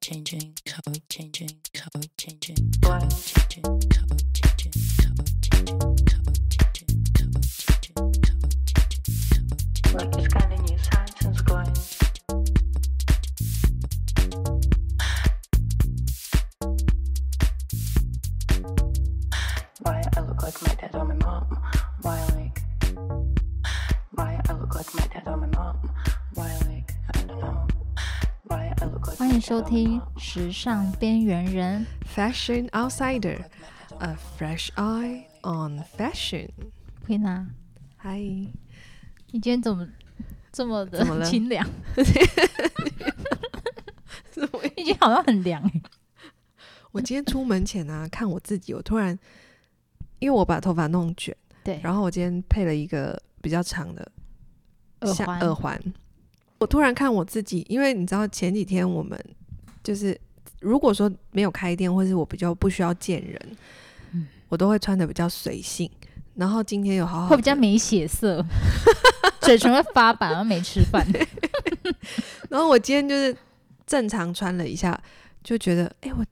changing, changing, changing, changing, changing, changing, changing, changing, changing, changing. Kind of new science is going. 收听《时尚边缘人》Fashion Outsider, a fresh eye on fashion.，Queen 嗨，你今天怎么这么的清凉？怎么会你今天好像很凉哎、我今天出门前啊，看我自己，我突然，因为我把头发弄卷，对，然后我今天配了一个比较长的下耳环。耳环。我突然看我自己，因为你知道前几天我们就是如果说没有开店，或是我比较不需要见人，嗯我都会穿的比较随性。然后今天有好好会比较没血色，嘴唇会发白，然后没吃饭。然后我今天就是正常穿了一下，就觉得，哎、我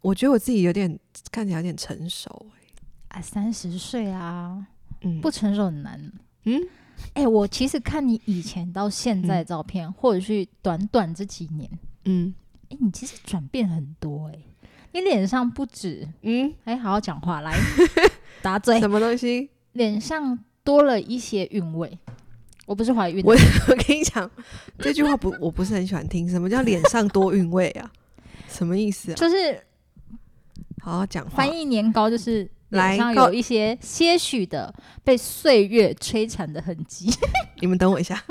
我觉得我自己有点看起来有点成熟、啊，三十岁啊，嗯，不成熟很难。嗯，哎、我其实看你以前到现在的照片，或者是短短这几年，嗯哎、你其实转变很多哎、你脸上不止，嗯，哎、好好讲话来 打嘴，什么东西？脸上多了一些韵味。我不是怀孕，我 我跟你讲，这句话不，我不是很喜欢听。什么叫脸上多韵味啊？什么意思啊？就是好好讲话翻。译年糕，就是脸来告上有一些些许的被岁月摧残的痕迹。你们等我一下，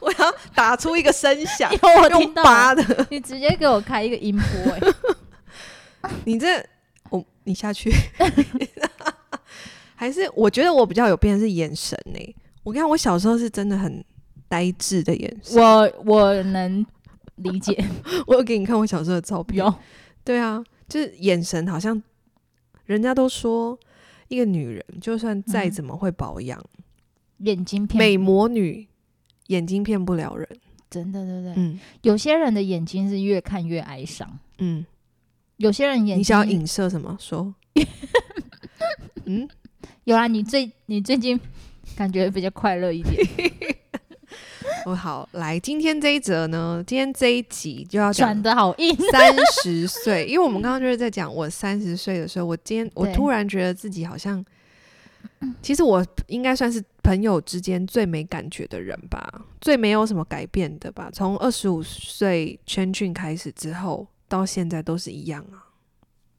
我要打出一个声响，有我听用到拔的。你直接给我开一个音波、欸，你这，我你下去，还是我觉得我比较有变的是眼神呢、我看我小时候是真的很呆滞的眼神。我我能理解。我有给你看我小时候的照片。有，对啊，就是眼神好像，人家都说一个女人就算再怎么会保养，眼睛骗美魔女眼睛骗不了人。真的对不对？嗯。有些人的眼睛是越看越哀伤，嗯，有些人眼睛你想要影射什么？说，嗯，有啊，你最你最近感觉比较快乐一点，我好来，今天这一则呢，今天这一集就要转讲的好硬。三十岁，因为我们刚刚就是在讲我三十岁的时候，我今天我突然觉得自己好像，其实我应该算是朋友之间最没感觉的人吧，最没有什么改变的吧。从二十五岁圈俊开始之后，到现在都是一样啊。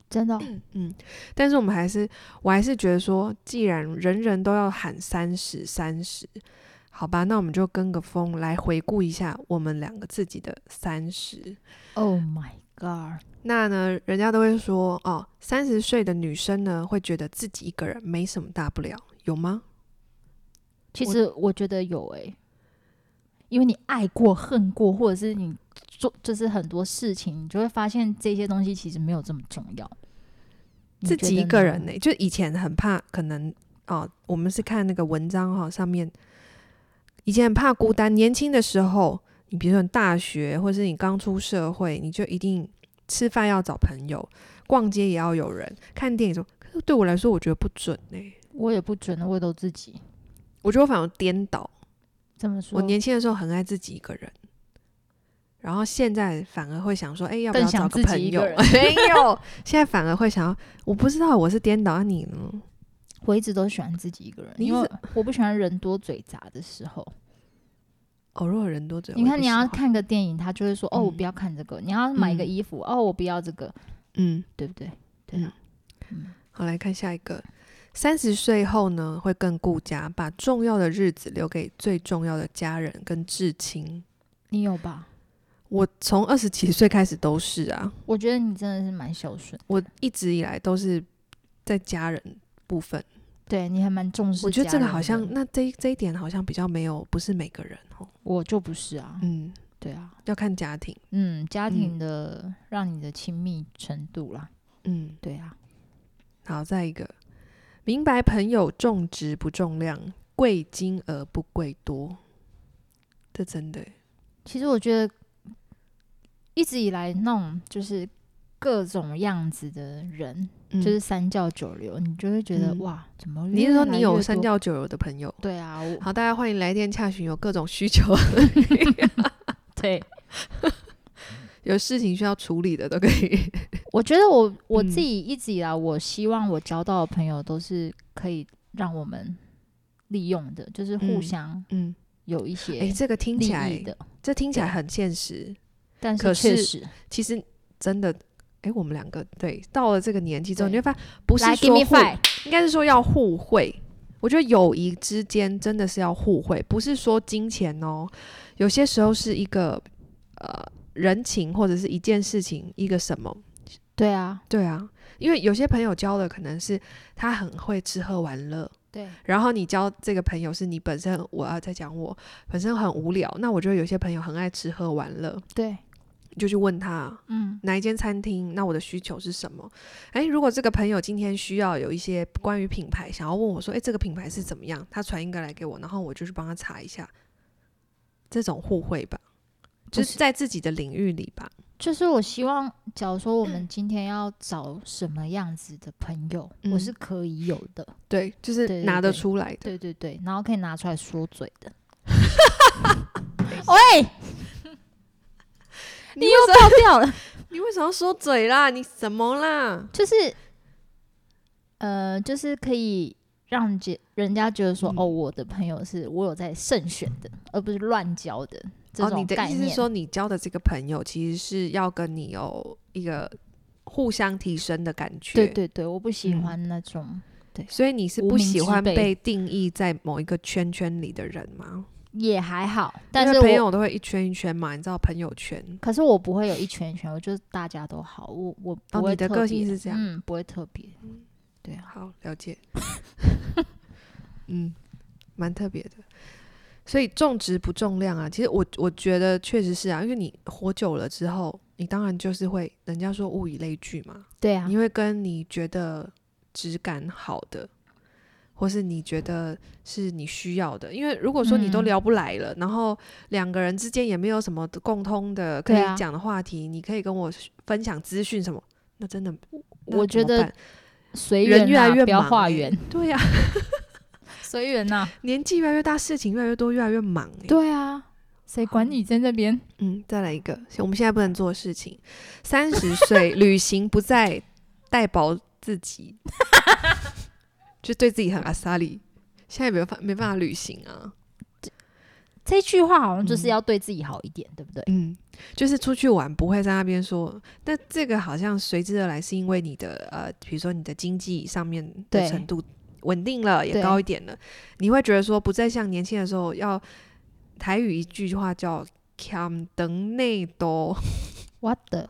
真的哦、嗯，但是我们还是，我还是觉得说，既然人人都要喊三十三十，好吧，那我们就跟个风来回顾一下我们两个自己的三十。Oh my god！那呢，人家都会说哦，三十岁的女生呢，会觉得自己一个人没什么大不了，有吗？其实我觉得有诶、因为你爱过、恨过，或者是你做就是很多事情，你就会发现这些东西其实没有这么重要。自己一个人呢、就以前很怕，可能哦，我们是看那个文章哈、哦，上面以前很怕孤单。年轻的时候，你比如说你大学，或是你刚出社会，你就一定吃饭要找朋友，逛街也要有人，看电影什么。可是对我来说，我觉得不准呢、我也不准，我也都自己我觉得我反而颠倒。这么说。我年轻的时候很爱自己一个人，然后现在反而会想说，哎、要不要找更想自己朋友？没有，现在反而会想要，我不知道我是颠倒，啊、你呢？我一直都喜欢自己一个人，你因为我不喜欢人多嘴杂的时候。哦，如果人多嘴，你看，你要看个电影，他就会说：“哦，我嗯不要看这个。”你要买一个衣服，哦，我不要这个，嗯，对不对？对啊，嗯，好，来看下一个。三十岁后呢，会更顾家，把重要的日子留给最重要的家人跟至亲。你有吧？我从二十几岁开始都是啊，我觉得你真的是蛮孝顺，我一直以来都是在家人部分。对你还蛮重视。我觉得这个好像，那这一这一点好像比较没有，不是每个人哦。我就不是啊，嗯，对啊，要看家庭。嗯，家庭的让你的亲密程度啦，嗯，对啊，好，再一个，明白朋友重质不重量，贵金额不贵多。这真的，其实我觉得一直以来那种就是各种样子的人，嗯就是三教九流，你就会觉得、嗯哇，怎么你是说你有三教九流的朋友？对啊，好，大家欢迎来电洽询，有各种需求，对，有事情需要处理的都可以。我觉得我我嗯自己一直以来，我希望我交到的朋友都是可以让我们利用的，就是互嗯相嗯，有一些哎，这个听起来，的，这听起来很现实。但可是是确实，其实真的，哎，我们两个对到了这个年纪之后，你会发现不是说互应该是说要互惠。我觉得友谊之间真的是要互惠，不是说金钱哦。有些时候是一个呃人情，或者是一件事情，一个什么。对啊，对啊，因为有些朋友交的可能是他很会吃喝玩乐，对然后你交这个朋友是你本身，我要在讲我本身很无聊。那我觉得有些朋友很爱吃喝玩乐，对，你就去问他，嗯，哪一间餐厅？那我的需求是什么？诶，如果这个朋友今天需要有一些关于品牌，想要问我说，诶，这个品牌是怎么样？他传一个来给我，然后我就去帮他查一下，这种互惠吧，就是在自己的领域里吧。就是我希望，假如说我们今天要找什么样子的朋友，嗯我是可以有的，对，就是拿得出来的。对对对，然后可以拿出来说嘴的。喂，你又爆掉了，你为什么要说嘴啦？你什么啦？就是呃，就是可以让觉人家觉得说，嗯哦，我的朋友是我有在慎选的，而不是乱交的这哦，你的种概念。意思是说，你交的这个朋友其实是要跟你有一个互相提升的感觉。对对对，我不喜嗯欢那种，对所以你是无不喜欢被定义在某一个圈圈里的人吗？也还好，但是朋友都会一圈一圈嘛，你知道朋友圈。可是我不会有一圈一圈，我就是大家都好，我我不会、哦你的个性是这样嗯，不会特别，对啊，好，了解。嗯，蛮特别的。所以重质不重量啊，其实我我觉得确实是啊，因为你活久了之后，你当然就是会，人家说物以类聚嘛，对啊，你会跟你觉得质感好的，或是你觉得是你需要的。因为如果说你都嗯聊不来了，然后两个人之间也没有什么共通的可以讲的话题，你可以跟我分享资讯什么，那真的，我觉得随缘人越来越啊不要忙欸化缘，对呀、随缘呐，年纪越来越大，事情越来越多，越来越忙、欸。，对啊，谁管你在那边？嗯，再来一个，我们现在不能做的事情。三十岁旅行不再带薄自己，就对自己很阿萨里。现在没办法没办法旅行啊。这句话好像就是嗯要对自己好一点，对不对？嗯，就是出去玩不会在那边说，但这个好像随之而来，是因为你的呃，比如说你的经济上面的程度稳定了，也高一点了，你会觉得说不再像年轻的时候要台语一句话叫“强等内多我的”，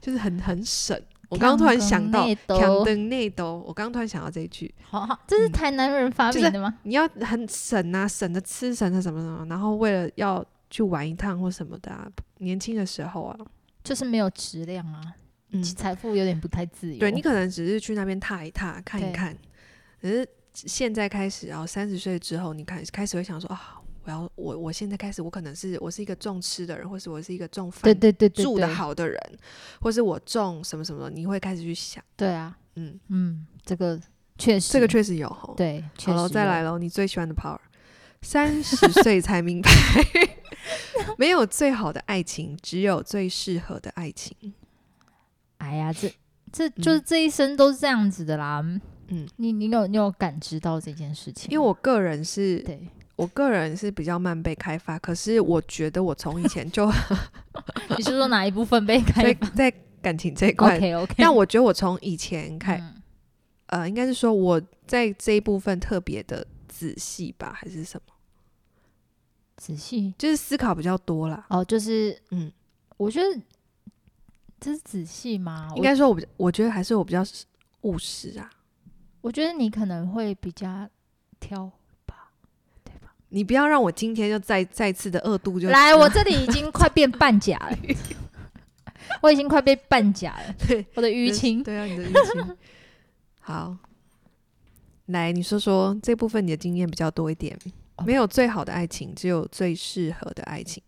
就是很很省。我刚刚突然想到强“强等等内斗”，我刚刚突然想到这一句，好好，这是嗯台南人发明的吗？你要很省啊，省着吃，省着什么什么，然后为了要去玩一趟或什么的、啊，年轻的时候啊，就是没有质量啊，嗯，财富有点不太自由。对你可能只是去那边踏一踏，看一看。可是现在开始，然后三十岁之后，你开始开始会想说啊，我要我我现在开始，我可能是我是一个重吃的人，或是我是一个重饭对对对对住的好的人，或是我重什么什么的，你会开始去想，对啊，嗯，嗯，这个确实，这个确实有吼。对，确好了，再来喽，你最喜欢的 power。三十岁才明白，没有最好的爱情，只有最适合的爱情。哎呀，这这就是这一生都是这样子的啦。嗯，你你有你有感知到这件事情？因为我个人是对，我个人是比较慢被开发，可是我觉得我从以前就 你是说哪一部分被开发在感情这一块，？OK OK，但我觉得我从以前开，嗯呃，应该是说我在这一部分特别的仔细吧，还是什么？仔细就是思考比较多啦。哦，就是嗯，我觉得这是仔细吗？应该说我我觉得还是我比较务实啊。我，觉得你可能会比较挑？你不要让我今天就再再次的二度就来，我这里已经快变半甲了，我已经快被半甲了，对我的淤青。对啊，你的淤青。好，来你说说这部分你的经验比较多一点。哦没有最好的爱情，只有最适合的爱情。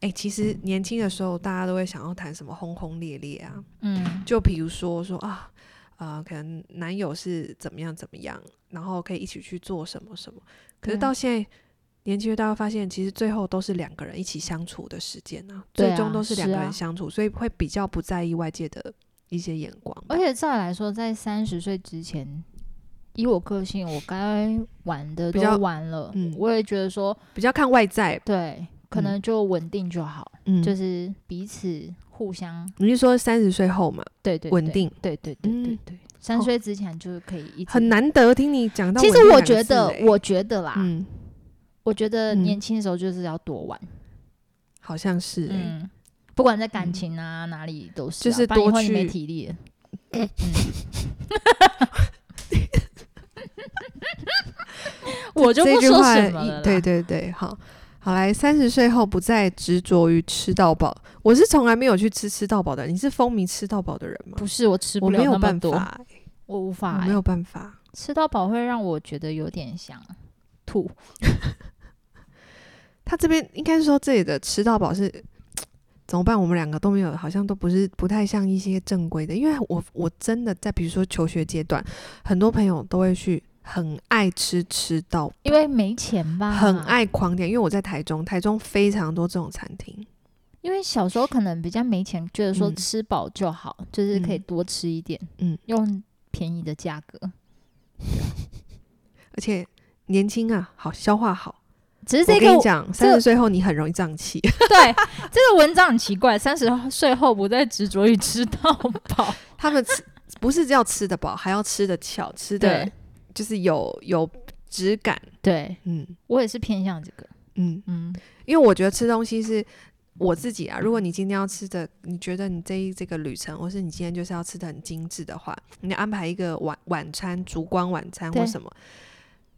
哎、欸，其实年轻的时候大家都会想要谈什么轰轰烈烈啊，嗯，就比如说说啊，呃，可能男友是怎么样怎么样，然后可以一起去做什么什么。可是到现在，年轻人大家发现，其实最后都是两个人一起相处的时间啊，最终都是两个人相处，所以会比较不在意外界的一些眼光。而且照理来说，在三十岁之前。以我个性，我该玩的都玩了，嗯，我也觉得说比较看外在，对，可能就稳定就好，嗯，就是彼此互相。你是说三十岁后嘛？对对，稳定，对对对对对，三十岁之前就是可以一直。很难得听你讲到。其实我觉得，我觉得啦，嗯，我觉得年轻的时候就是要多玩，好像是，嗯，不管在感情啊哪里都是，就是多去没体力。嗯。我就不说什么了。对对对，好，好来，三十岁后不再执着于吃到饱。我是从来没有去吃吃到饱的。你是风靡吃到饱的人吗？不是，我吃不了那么多，我没有办法，我无法，我没有办法。吃到饱会让我觉得有点想吐。他这边应该是说这里的吃到饱是 怎么办？我们两个都没有，好像都不是不太像一些正规的。因为我我真的在比如说求学阶段，很多朋友都会去。很爱吃吃到，因为没钱吧。很爱狂点，因为我在台中，台中非常多这种餐厅。因为小时候可能比较没钱，觉得说吃饱就好，嗯、就是可以多吃一点，嗯，用便宜的价格。而且年轻啊，好消化好。只是这个，我跟你讲，三十岁后你很容易胀气。对，这个文章很奇怪，三十岁后不再执着于吃到饱。他们吃不是只要吃得饱，还要吃得巧，吃的。就是有有质感，对，嗯，我也是偏向这个，嗯嗯，因为我觉得吃东西是我自己啊。如果你今天要吃的，你觉得你这一这个旅程，或是你今天就是要吃的很精致的话，你安排一个晚晚餐、烛光晚餐或什么，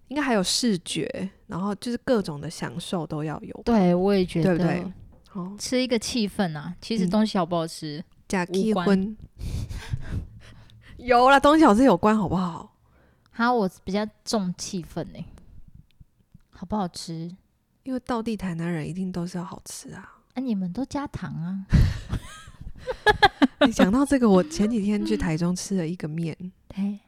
应该还有视觉，然后就是各种的享受都要有。对，我也觉得，对不对？哦，吃一个气氛啊，其实东西好不好吃，假气氛，有啦，东西好吃有关，好不好？哈，我比较重气氛呢，好不好吃？因为到地台南人一定都是要好吃啊！啊，你们都加糖啊？你讲到这个，我前几天去台中吃了一个面，对，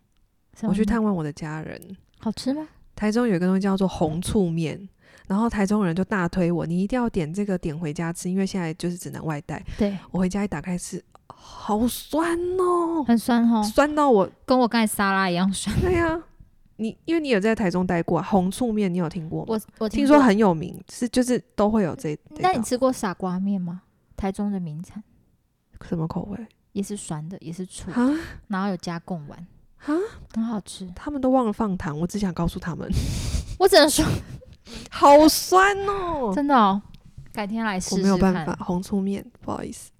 我去探望我的家人，好吃吗？台中有一个东西叫做红醋面，然后台中人就大推我，你一定要点这个点回家吃，因为现在就是只能外带。对，我回家一打开吃。好酸哦，很酸哦，酸到我跟我刚才沙拉一样酸。对呀、啊，你因为你有在台中待过、啊，红醋面你有听过吗？我我听说很有名，是就是都会有这。那你吃过傻瓜面吗？台中的名产，什么口味？也是酸的，也是醋，蛤然后有加贡丸，哈，很好吃。他们都忘了放糖，我只想告诉他们，我只能说 好酸哦，真的哦，改天来试试看。我没有办法，红醋面，不好意思。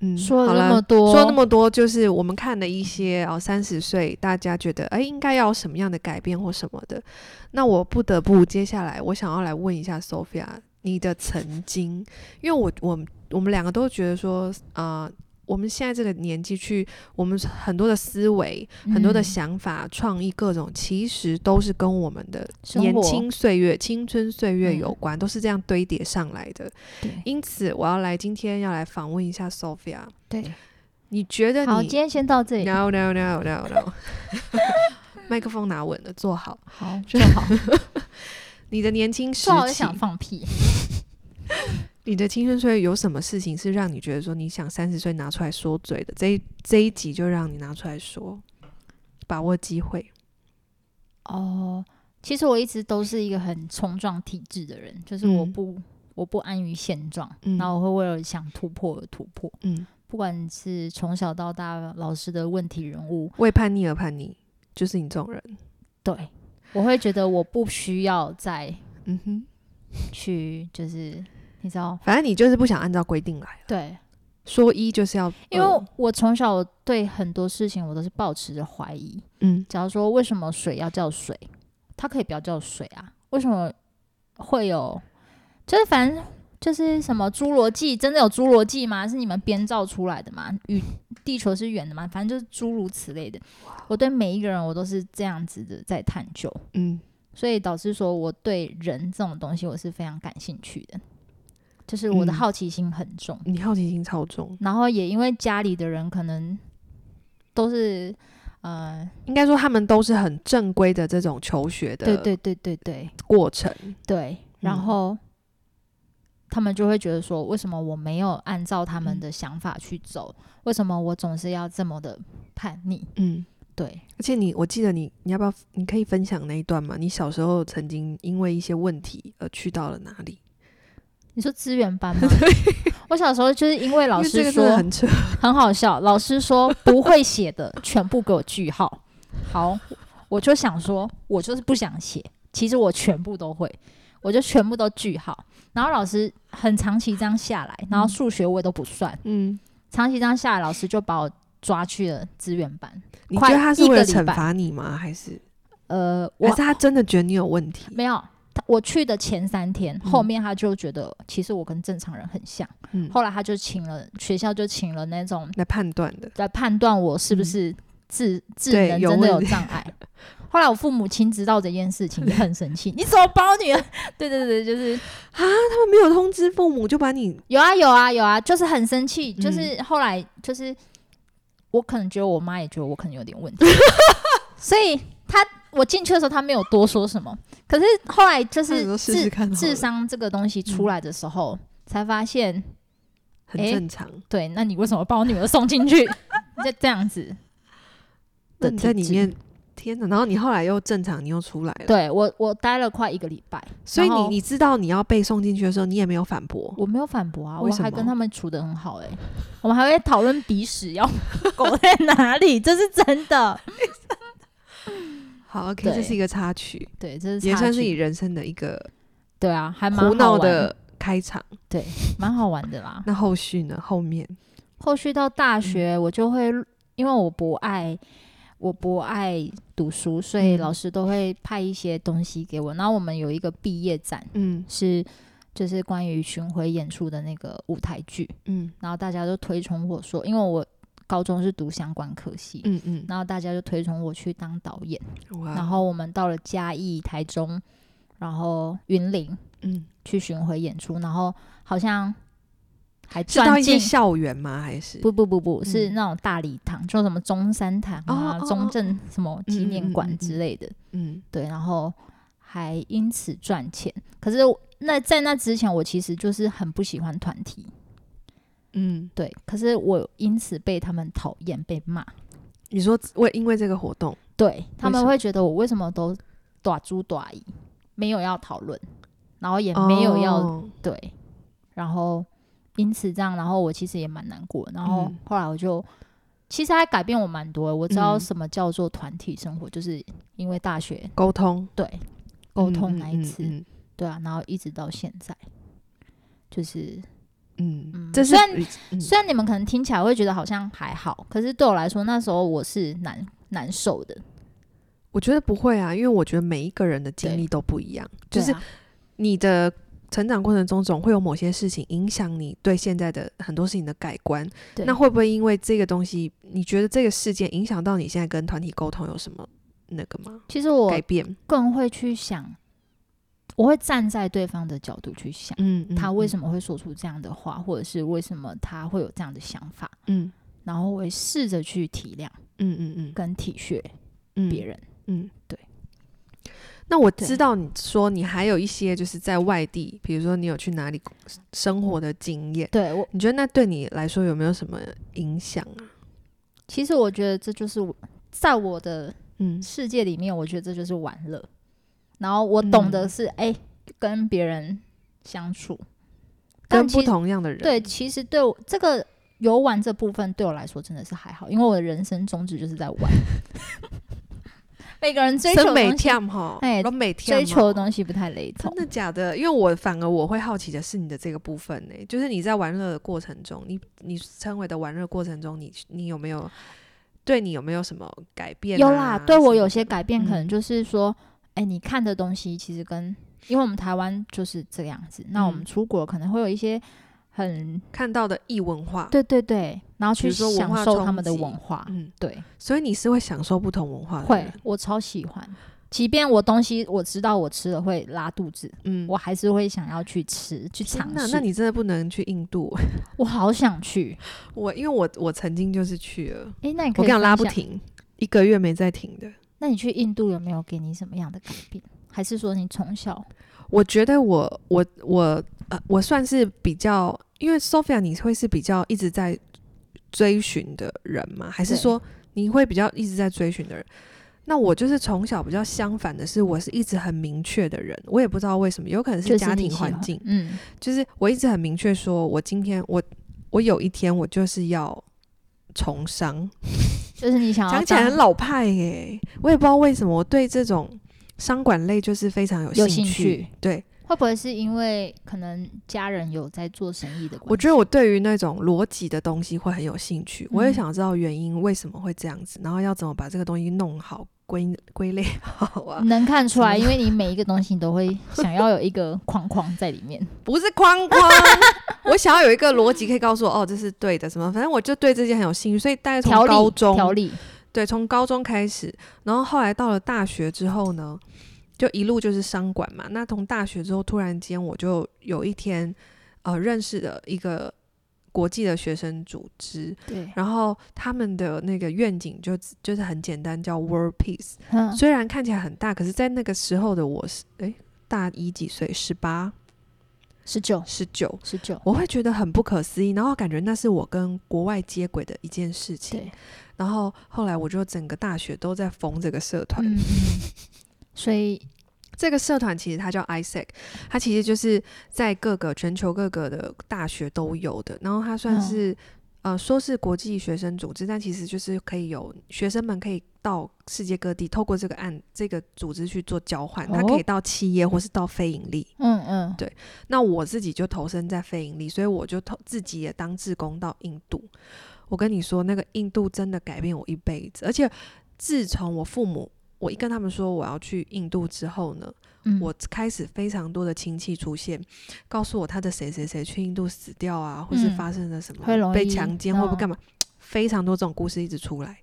嗯，说了那么多，说那么多，就是我们看了一些哦，三十岁大家觉得哎，应该要什么样的改变或什么的。那我不得不接下来，我想要来问一下 Sophia，你的曾经，因为我我我们两个都觉得说啊。呃我们现在这个年纪去，我们很多的思维、嗯、很多的想法、创意各种，其实都是跟我们的年轻岁月、青春岁月有关，嗯、都是这样堆叠上来的。对因此我要来今天要来访问一下 Sophia。对，你觉得你？好，今天先到这里。No no no no no。麦克风拿稳了，坐好。好，坐好。你的年轻时期，我想放屁。你的青春岁月有什么事情是让你觉得说你想三十岁拿出来说嘴的？这一这一集就让你拿出来说，把握机会。哦，其实我一直都是一个很冲撞体制的人，就是我不、嗯、我不安于现状，嗯、然后我会为了想突破而突破。嗯，不管是从小到大老师的问题人物，为叛逆而叛逆，就是你这种人。对，我会觉得我不需要再嗯哼去就是。你知道，反正你就是不想按照规定来。对，说一就是要，因为我从小对很多事情我都是抱持着怀疑。嗯，假如说为什么水要叫水，它可以不要叫水啊？为什么会有？就是反正就是什么侏罗纪，真的有侏罗纪吗？是你们编造出来的吗？与地球是圆的吗？反正就是诸如此类的。我对每一个人我都是这样子的在探究。嗯，所以导致说我对人这种东西我是非常感兴趣的。就是我的好奇心很重，嗯、你好奇心超重，然后也因为家里的人可能都是呃，应该说他们都是很正规的这种求学的，对对对对对过程，对，然后、嗯、他们就会觉得说，为什么我没有按照他们的想法去走？嗯、为什么我总是要这么的叛逆？嗯。对，而且你，我记得你，你要不要？你可以分享那一段吗？你小时候曾经因为一些问题而去到了哪里？你说资源班吗？我小时候就是因为老师说很，很好笑。老师说不会写的全部给我句号。好，我就想说，我就是不想写。其实我全部都会，我就全部都句号。然后老师很长期这样下来，然后数学我也都不算。嗯，长期这样下来，老师就把我抓去了资源班。你觉得他是为了惩罚你吗？还是呃，我是他真的觉得你有问题？没有，他我去的前三天，嗯、后面他就觉得其实我跟正常人很像。嗯，后来他就请了学校就请了那种来判断的，来判断我是不是智、嗯、智能真的有障碍。后来我父母亲知道这件事情，也很生气。你怎么包女儿？对对对，就是啊，他们没有通知父母就把你有啊有啊有啊，就是很生气。就是后来就是。我可能觉得我妈也觉得我可能有点问题，所以他我进去的时候他没有多说什么。可是后来就是智智商这个东西出来的时候，才发现很正常。对，那你为什么把我女儿送进去？就这样子，那你在里面。天哪！然后你后来又正常，你又出来了。对我，我待了快一个礼拜。所以你你知道你要被送进去的时候，你也没有反驳。我没有反驳啊，我还跟他们处的很好哎、欸。我们还会讨论鼻屎要 狗在哪里，这是真的。好，OK，这是一个插曲。对，这是也算是你人生的一个对啊，还蛮胡闹的开场。对，蛮好玩的啦。那后续呢？后面后续到大学，我就会、嗯、因为我不爱。我不爱读书，所以老师都会派一些东西给我。然后我们有一个毕业展，嗯，是就是关于巡回演出的那个舞台剧，嗯，然后大家都推崇我说，因为我高中是读相关科系，嗯嗯，然后大家就推崇我去当导演。哇然后我们到了嘉义、台中，然后云林，嗯，去巡回演出，然后好像。还转到一些校园吗？还是不不不不是那种大礼堂，嗯、就什么中山堂啊、中正什么纪念馆之类的。嗯，对，然后还因此赚钱。可是那在那之前，我其实就是很不喜欢团体。嗯，对。可是我因此被他们讨厌，被骂。你说为因为这个活动，对他们会觉得我为什么都短猪短姨，没有要讨论，然后也没有要、哦、对，然后。因此这样，然后我其实也蛮难过。然后后来我就，嗯、其实还改变我蛮多的。我知道什么叫做团体生活，嗯、就是因为大学沟通，对，沟通那一次，嗯嗯嗯、对啊，然后一直到现在，就是，嗯，虽然、嗯、虽然你们可能听起来会觉得好像还好，可是对我来说，那时候我是难难受的。我觉得不会啊，因为我觉得每一个人的经历都不一样，就是你的。成长过程中总会有某些事情影响你对现在的很多事情的改观，对那会不会因为这个东西，你觉得这个事件影响到你现在跟团体沟通有什么那个吗？其实我改变更会去想，我会站在对方的角度去想，嗯，他为什么会说出这样的话，嗯、或者是为什么他会有这样的想法，嗯，然后我会试着去体谅，嗯嗯嗯，跟体恤别人，嗯，嗯，对。那我知道你说你还有一些就是在外地，比如说你有去哪里生活的经验。对我，你觉得那对你来说有没有什么影响啊？其实我觉得这就是我在我的嗯世界里面，我觉得这就是玩乐。然后我懂得是哎、跟别人相处，跟不同样的人。对，其实对我这个游玩这部分对我来说真的是还好，因为我的人生宗旨就是在玩。每个人追求的东西，哎，每天追求的东西不太雷同。真的假的？因为我反而我会好奇的是你的这个部分呢、欸，就是你在玩乐的过程中，你你称为的玩乐过程中，你你有没有对你有没有什么改变、啊？有啦，对我有些改变，可能就是说，欸，你看的东西其实跟因为我们台湾就是这样子，那我们出国可能会有一些。很看到的异文化，对对对，然后去享受他们的文化，嗯，对，所以你是会享受不同文化的，会，我超喜欢，即便我东西我知道我吃了会拉肚子，嗯，我还是会想要去吃去尝试。那你真的不能去印度，我好想去。我因为我我曾经就是去了，哎、欸，那你可以我跟你拉不停，一个月没再停的。那你去印度有没有给你什么样的改变？还是说你从小？我觉得我我我呃，我算是比较，因为 Sophia 你会是比较一直在追寻的人吗？还是说你会比较一直在追寻的人？那我就是从小比较相反的是，我是一直很明确的人。我也不知道为什么，有可能是家庭环境，嗯，就是我一直很明确说，我今天我我有一天我就是要从商，就是你想要讲起来很老派耶，我也不知道为什么我对这种。商管类就是非常有兴趣，有兴趣，对，会不会是因为可能家人有在做生意的关系？我觉得我对于那种逻辑的东西会很有兴趣，嗯、我也想知道原因为什么会这样子，然后要怎么把这个东西弄好、归归类好啊。能看出来，因为你每一个东西你都会想要有一个框框在里面，不是框框，我想要有一个逻辑可以告诉我，哦，这是对的，什么，反正我就对这些很有兴趣，所以大概从高中条理。对，从高中开始，然后后来到了大学之后呢，就一路就是商管嘛。那从大学之后，突然间我就有一天，呃，认识了一个国际的学生组织。对。然后他们的那个愿景就就是很简单，叫 World Peace。嗯。虽然看起来很大，可是在那个时候的我是，诶，大一几岁？十八。十九，十九，十九，我会觉得很不可思议，然后感觉那是我跟国外接轨的一件事情。然后后来我就整个大学都在疯这个社团，嗯、所以这个社团其实它叫 ISEC，它其实就是在各个全球各个的大学都有的，然后它算是。嗯呃，说是国际学生组织，但其实就是可以有学生们可以到世界各地，透过这个案这个组织去做交换。它可以到企业或是到非盈利。嗯嗯，对。那我自己就投身在非盈利，所以我就投自己也当志工到印度。我跟你说，那个印度真的改变我一辈子。而且自从我父母，我一跟他们说我要去印度之后呢。嗯、我开始非常多的亲戚出现，告诉我他的谁谁谁去印度死掉啊，或是发生了什么，嗯、被强奸或不干嘛，非常多这种故事一直出来。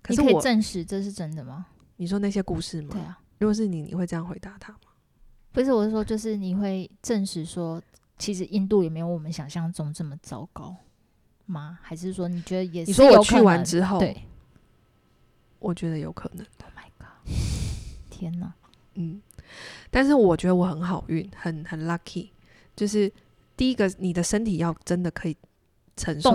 可是我你可以证实这是真的吗？你说那些故事吗？对啊。如果是你，你会这样回答他吗？不是，我是说，就是你会证实说，其实印度也没有我们想象中这么糟糕吗？还是说你觉得也是？你说我去完之后，对，我觉得有可能。Oh god！天哪，嗯。但是我觉得我很好运，很很 lucky，就是第一个，你的身体要真的可以承受。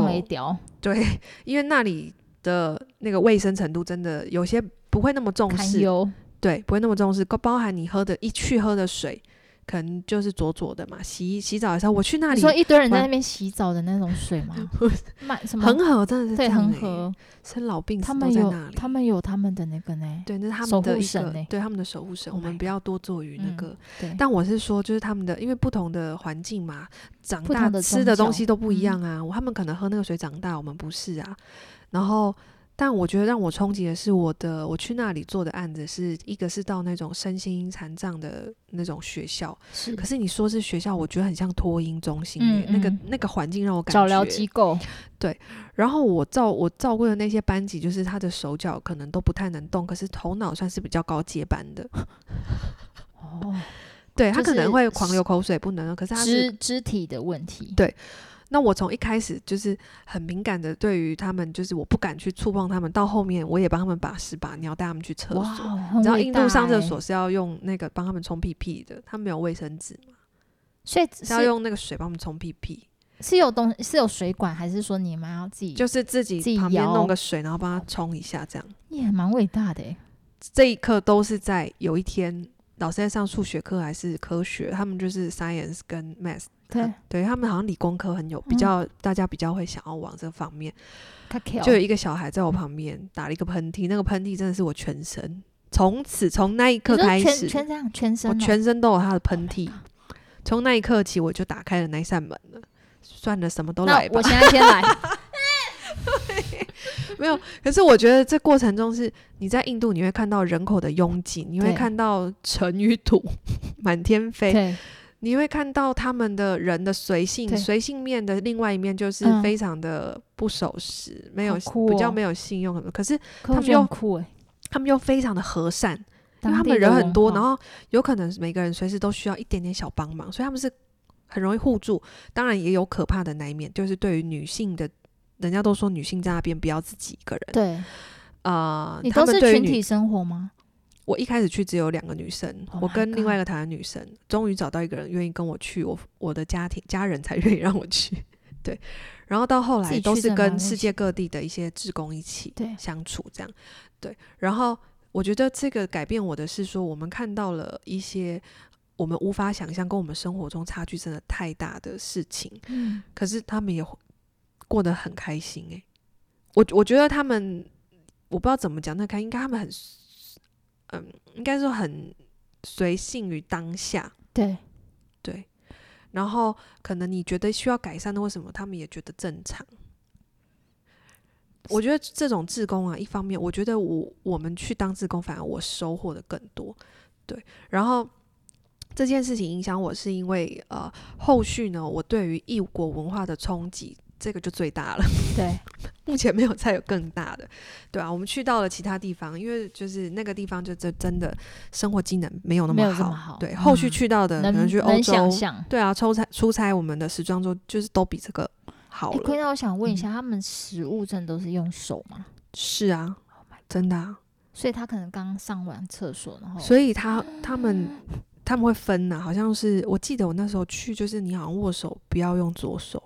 对，因为那里的那个卫生程度真的有些不会那么重视，对，不会那么重视，包含你喝的一去喝的水。可能就是浊浊的嘛，洗洗澡的时候我去那里，说一堆人在那边洗澡的那种水吗？什么恒河真的是对恒河生老病死他们有他们有他们的那个呢，对，那是他们的守护神，对他们的守护神，我们不要多做于那个。嗯、对，但我是说，就是他们的，因为不同的环境嘛，长大吃的东西都不一样啊。嗯、他们可能喝那个水长大，我们不是啊。然后。但我觉得让我冲击的是，我的我去那里做的案子是一个是到那种身心残障的那种学校，是。可是你说是学校，我觉得很像托婴中心，嗯嗯那个那个环境让我感觉早疗机构。对，然后我照我照顾的那些班级，就是他的手脚可能都不太能动，可是头脑算是比较高阶班的。哦，对，他可能会狂流口水，不能，可是他是肢肢体的问题。对。那我从一开始就是很敏感的，对于他们就是我不敢去触碰他们，到后面我也帮他们把屎把尿带他们去厕所。然后印度上厕所是要用那个帮他们冲屁屁的，他们没有卫生纸嘛，所以是要用那个水帮他们冲屁屁。是有东是有水管，还是说你们要自己就是自己旁边弄个水，然后帮他冲一下这样？也蛮伟大的诶。这一刻都是在有一天老师在上数学课还是科学，他们就是 science 跟 math。对，他们好像理工科很有比较，嗯、大家比较会想要往这方面。嗯、就有一个小孩在我旁边打了一个喷嚏，那个喷嚏真的是我全身，从此从那一刻开始，全全全身，我全身都有他的喷嚏。从、oh、那一刻起，我就打开了那扇门了。算了，什么都来吧。我现在先来。没有，可是我觉得这过程中是你在印度，你会看到人口的拥挤，你会看到尘与土 满天飞。你会看到他们的人的随性，随性面的另外一面就是非常的不守时，嗯、没有、哦、比较没有信用。可是他们又酷、欸、他们又非常的和善，因为他们人很多，然后有可能每个人随时都需要一点点小帮忙，所以他们是很容易互助。当然也有可怕的那一面，就是对于女性的，人家都说女性在那边不要自己一个人。对，啊、呃，你都是群体生活吗？我一开始去只有两个女生，oh、我跟另外一个台湾女生，终于找到一个人愿意跟我去，我我的家庭家人才愿意让我去。对，然后到后来都是跟世界各地的一些职工一起相处，这样对。然后我觉得这个改变我的是说，我们看到了一些我们无法想象跟我们生活中差距真的太大的事情。嗯，可是他们也过得很开心诶、欸。我我觉得他们我不知道怎么讲，那开应该他们很嗯，应该说很随性于当下。对对。然后可能你觉得需要改善的，为什么他们也觉得正常？我觉得这种自工啊，一方面我觉得我我们去当自工，反而我收获的更多。对，然后这件事情影响我是因为呃，后续呢，我对于异国文化的冲击。这个就最大了，对，目前没有再有更大的，对啊，我们去到了其他地方，因为就是那个地方就真真的生活机能没有那么好，好对、嗯。后续去到的可能去欧洲，对啊，出差出差，我们的时装周就是都比这个好了。亏、欸、那我想问一下、嗯，他们食物真的都是用手吗？是啊，oh、真的啊。所以他可能刚上完厕所，然后所以他他们他们会分呐、啊，好像是我记得我那时候去，就是你好像握手不要用左手。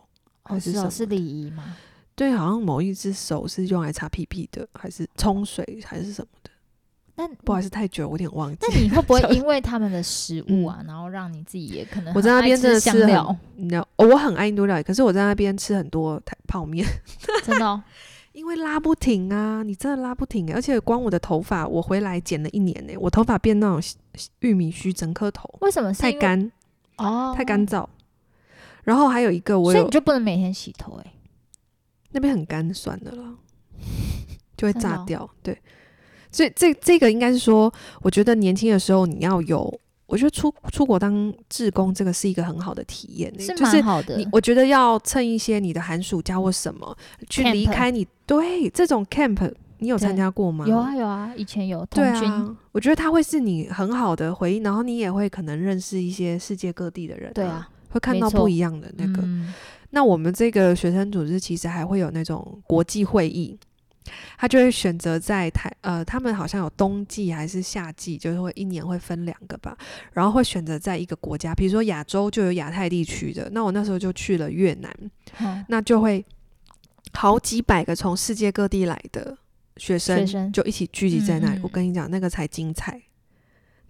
哦，是哦，是礼仪吗？对，好像某一只手是用来擦屁屁的，还是冲水，还是什么的？但不好意思，太久，我有点忘记。那你会不 会因为他们的食物啊，然后让你自己也可能我在那边真的吃料？你知道，我很爱印度料理，可是我在那边吃很多泡面，真的、哦，因为拉不停啊，你真的拉不停、欸，而且光我的头发，我回来剪了一年呢、欸，我头发变那种玉米须整颗头，为什么？太干哦，太干燥。然后还有一个我有，所以你就不能每天洗头哎、欸，那边很干，算的了，就会炸掉。哦、对，所以这这个应该是说，我觉得年轻的时候你要有，我觉得出出国当志工这个是一个很好的体验、欸，是蛮好的。就是、你我觉得要趁一些你的寒暑假或什么去离开你，对这种 camp，你有参加过吗？有啊有啊，以前有。对啊，我觉得它会是你很好的回忆，然后你也会可能认识一些世界各地的人、啊。对啊。会看到不一样的那个、嗯。那我们这个学生组织其实还会有那种国际会议，他就会选择在台呃，他们好像有冬季还是夏季，就是会一年会分两个吧，然后会选择在一个国家，比如说亚洲就有亚太地区的。那我那时候就去了越南，嗯、那就会好几百个从世界各地来的学生，就一起聚集在那里。我跟你讲，那个才精彩。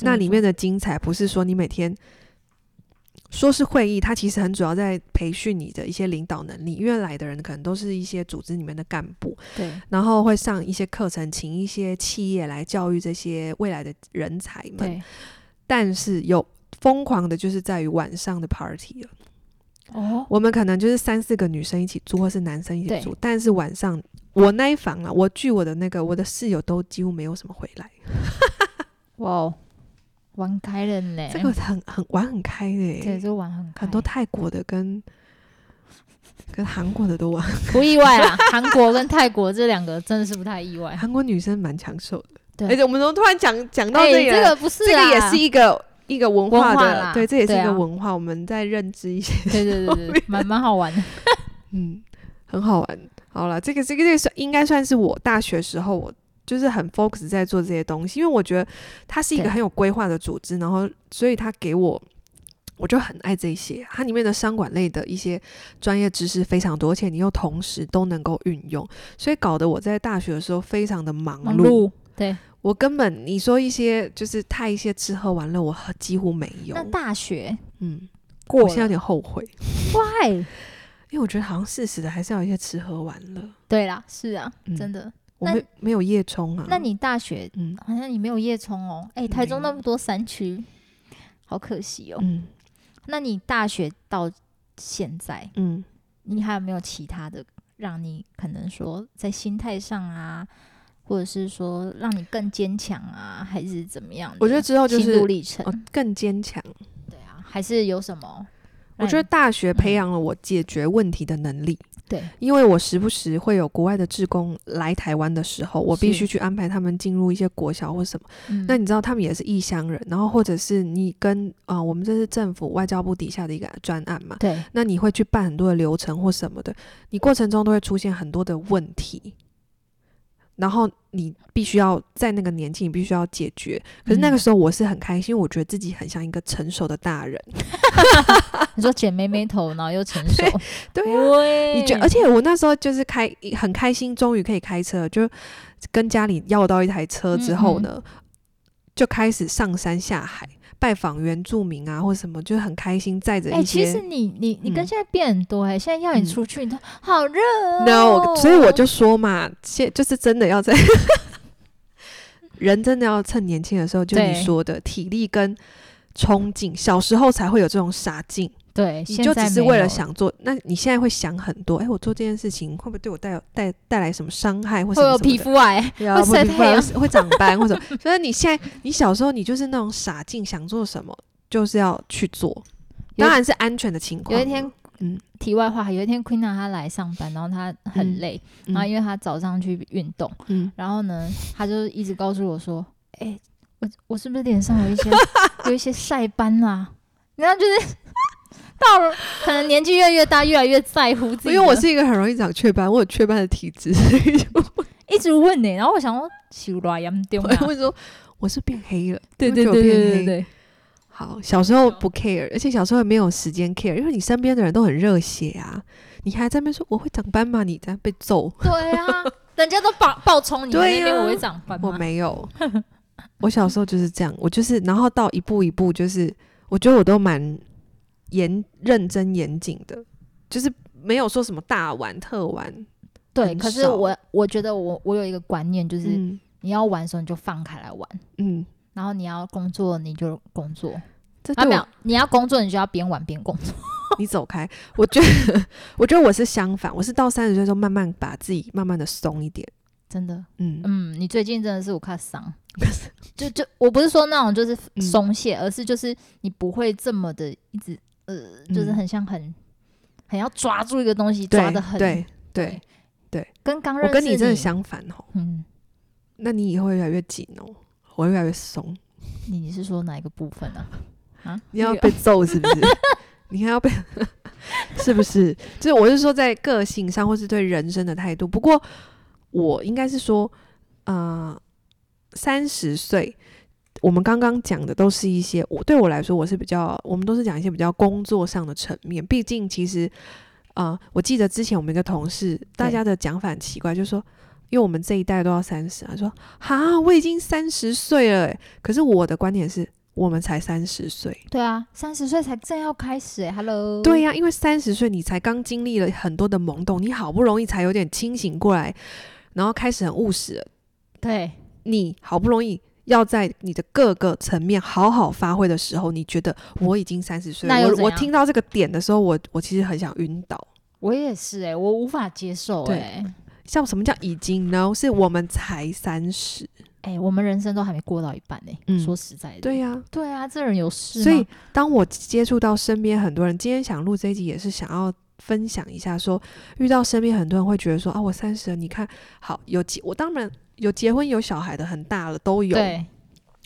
那里面的精彩不是说你每天。说是会议，它其实很主要在培训你的一些领导能力，因为来的人可能都是一些组织里面的干部，对，然后会上一些课程，请一些企业来教育这些未来的人才们。对，但是有疯狂的，就是在于晚上的 party 了。哦，我们可能就是三四个女生一起住，或是男生一起住，但是晚上我那一房啊，我据我的那个我的室友都几乎没有什么回来。哇哦。玩开了呢，这个很很玩很开的，对，这个玩很开，很多泰国的跟跟韩国的都玩，不意外啊。韩国跟泰国这两个真的是不太意外。韩国女生蛮抢手的，对。而且我们怎么突然讲讲到这个、欸？这个不是、啊，这个也是一个一个文化的文化，对，这也是一个文化。啊、我们在认知一些，对对对对，蛮蛮好玩的，嗯，很好玩。好了，这个这个这个算应该算是我大学时候我。就是很 focus 在做这些东西，因为我觉得它是一个很有规划的组织，然后所以他给我，我就很爱这些。它里面的商管类的一些专业知识非常多，而且你又同时都能够运用，所以搞得我在大学的时候非常的忙碌。忙碌，对，我根本你说一些就是太一些吃喝玩乐，我几乎没有。那大学，嗯，我现在有点后悔。Why？因为我觉得好像适时的还是要一些吃喝玩乐。对啦，是啊，嗯、真的。我没没有夜冲啊？那你大学，嗯，好像你没有夜冲哦。哎、欸，台中那么多山区，好可惜哦。嗯，那你大学到现在，嗯，你还有没有其他的让你可能说在心态上啊，或者是说让你更坚强啊，还是怎么样？我觉得之后就是心路历程，哦、更坚强。对啊，还是有什么？我觉得大学培养了我解决问题的能力。对，因为我时不时会有国外的志工来台湾的时候，我必须去安排他们进入一些国小或什么。嗯、那你知道他们也是异乡人，然后或者是你跟啊、呃，我们这是政府外交部底下的一个专案嘛？对。那你会去办很多的流程或什么的，你过程中都会出现很多的问题。然后你必须要在那个年纪，你必须要解决。可是那个时候我是很开心，因为我觉得自己很像一个成熟的大人。你说剪妹妹头，然后又成熟，对，对啊。你觉得，而且我那时候就是开很开心，终于可以开车，就跟家里要到一台车之后呢，嗯嗯就开始上山下海。拜访原住民啊，或什么，就很开心，载着一些。欸、其实你你你跟现在变很多哎、欸，嗯、现在要你出去，你都好热、哦。No，所以我就说嘛，现就是真的要在 人真的要趁年轻的时候，就你说的体力跟冲劲，小时候才会有这种傻劲。对，你就只是为了想做，那你现在会想很多，哎、欸，我做这件事情会不会对我带有带带来什么伤害，或者会有皮肤癌，会晒太阳，会长斑，或者 所以你现在你小时候你就是那种傻劲，想做什么就是要去做，当然是安全的情况。有一天，嗯，题外话，有一天 Queena 她来上班，然后她很累，嗯、然后因为她早上去运动，嗯，然后呢，她就一直告诉我说，哎、欸，我我是不是脸上有一些 有一些晒斑啊？然后就是。到了，可能年纪越来越大，越来越在乎自己。因为我是一个很容易长雀斑，我有雀斑的体质，所以就一直问呢、欸。然后我想说，奇怪，严重吗？我会说我是变黑了，对对对对对，对，对。好，小时候不 care，而且小时候也没有时间 care，因为你身边的人都很热血啊。你还在那边说我会长斑吗？你在被揍。对啊，人家都爆 爆冲你那边，我会长斑吗？我没有。我小时候就是这样，我就是，然后到一步一步，就是我觉得我都蛮。严认真严谨的，就是没有说什么大玩特玩。对，可是我我觉得我我有一个观念，就是、嗯、你要玩的时候你就放开来玩，嗯，然后你要工作你就工作，这啊没有，你要工作你就要边玩边工作。你走开，我觉得 我觉得我是相反，我是到三十岁之后慢慢把自己慢慢的松一点。真的，嗯嗯，你最近真的是我看伤，就就我不是说那种就是松懈，嗯、而是就是你不会这么的一直。呃，就是很像很、嗯、很要抓住一个东西，抓的很对对对，跟刚认识我跟你真的相反哦。嗯，那你以后越来越紧哦，我会越来越松。你是说哪一个部分呢？啊，啊你要被揍是不是？你还要被 是不是？就是我是说在个性上，或是对人生的态度。不过我应该是说，呃，三十岁。我们刚刚讲的都是一些我对我来说，我是比较，我们都是讲一些比较工作上的层面。毕竟，其实，啊、呃，我记得之前我们一个同事，大家的讲法很奇怪，就是说，因为我们这一代都要三十，啊说，哈，我已经三十岁了，诶，可是我的观点是，我们才三十岁。对啊，三十岁才正要开始，诶，Hello。对呀、啊，因为三十岁你才刚经历了很多的懵懂，你好不容易才有点清醒过来，然后开始很务实。对，你好不容易。要在你的各个层面好好发挥的时候，你觉得我已经三十岁了？我我听到这个点的时候，我我其实很想晕倒。我也是哎、欸，我无法接受哎、欸。像什么叫已经呢？是我们才三十哎，我们人生都还没过到一半呢、欸。嗯，说实在的，对呀、啊，对啊，这人有事。所以当我接触到身边很多人，今天想录这一集也是想要分享一下说，说遇到身边很多人会觉得说啊，我三十了，你看好有几我当然。有结婚有小孩的很大了都有，对，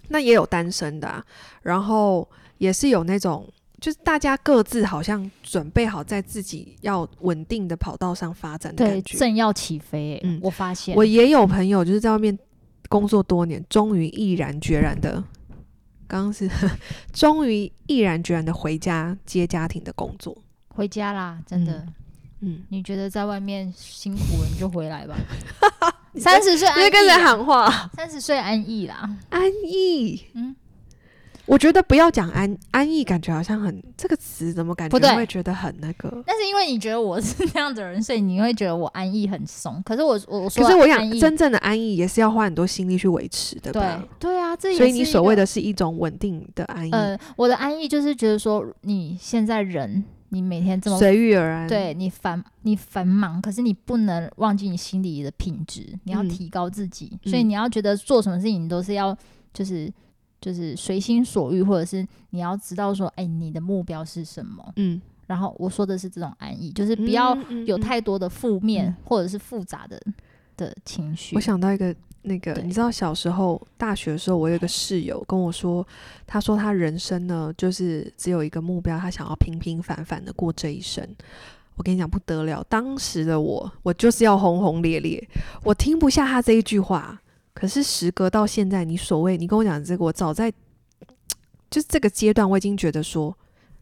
那也有单身的啊，然后也是有那种，就是大家各自好像准备好在自己要稳定的跑道上发展的感觉，正要起飞欸。嗯，我发现我也有朋友就是在外面工作多年，终于毅然决然的，刚刚是终于毅然决然的回家接家庭的工作，回家啦，真的。嗯嗯，你觉得在外面辛苦了，你就回来吧。三十岁，你在跟谁喊话？三十岁安逸啦，安逸。嗯，我觉得不要讲安安逸，感觉好像很这个词，怎么感觉会觉得很那个？但是因为你觉得我是那样子的人，所以你会觉得我安逸很松。可是我我我说，可是我想真正的安逸也是要花很多心力去维持的，对对啊，这所以你所谓的是一种稳定的安逸。呃，我的安逸就是觉得说你现在人。你每天这么随遇而安，对你繁你繁忙，可是你不能忘记你心里的品质，你要提高自己，嗯、所以你要觉得做什么事情你都是要就是就是随心所欲，或者是你要知道说，哎、欸，你的目标是什么？嗯，然后我说的是这种安逸，就是不要有太多的负面或者是复杂的的情绪。我想到一个那个，你知道小时候大学的时候，我有一个室友跟我说，他说他人生呢，就是只有一个目标，他想要平平凡凡的过这一生。我跟你讲不得了，当时的我，我就是要轰轰烈烈，我听不下他这一句话。可是时隔到现在，你所谓你跟我讲这个，我早在就是这个阶段，我已经觉得说。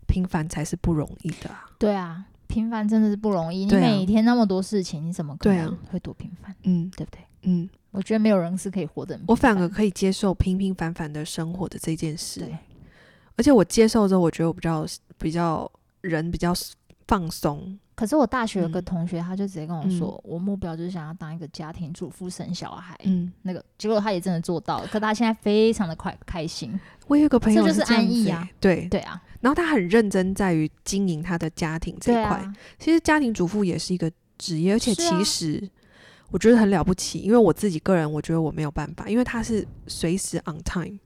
平凡才是不容易的啊！对啊，平凡真的是不容易。你每天那么多事情，你怎么可能会多平凡？嗯，对不对？嗯，我觉得没有人是可以活得。我反而可以接受平平凡凡的生活的这件事。对，而且我接受之后，我觉得我比较比较人比较放松。可是我大学有个同学，他就直接跟我说，嗯、我目标就是想要当一个家庭主妇，生小孩。嗯，那个结果他也真的做到了，可他现在非常的快开心。我有个朋友就是安逸啊，对对啊。然后他很认真在于经营他的家庭这一块。啊、其实家庭主妇也是一个职业，而且其实我觉得很了不起，因为我自己个人我觉得我没有办法，因为他是随时 on time，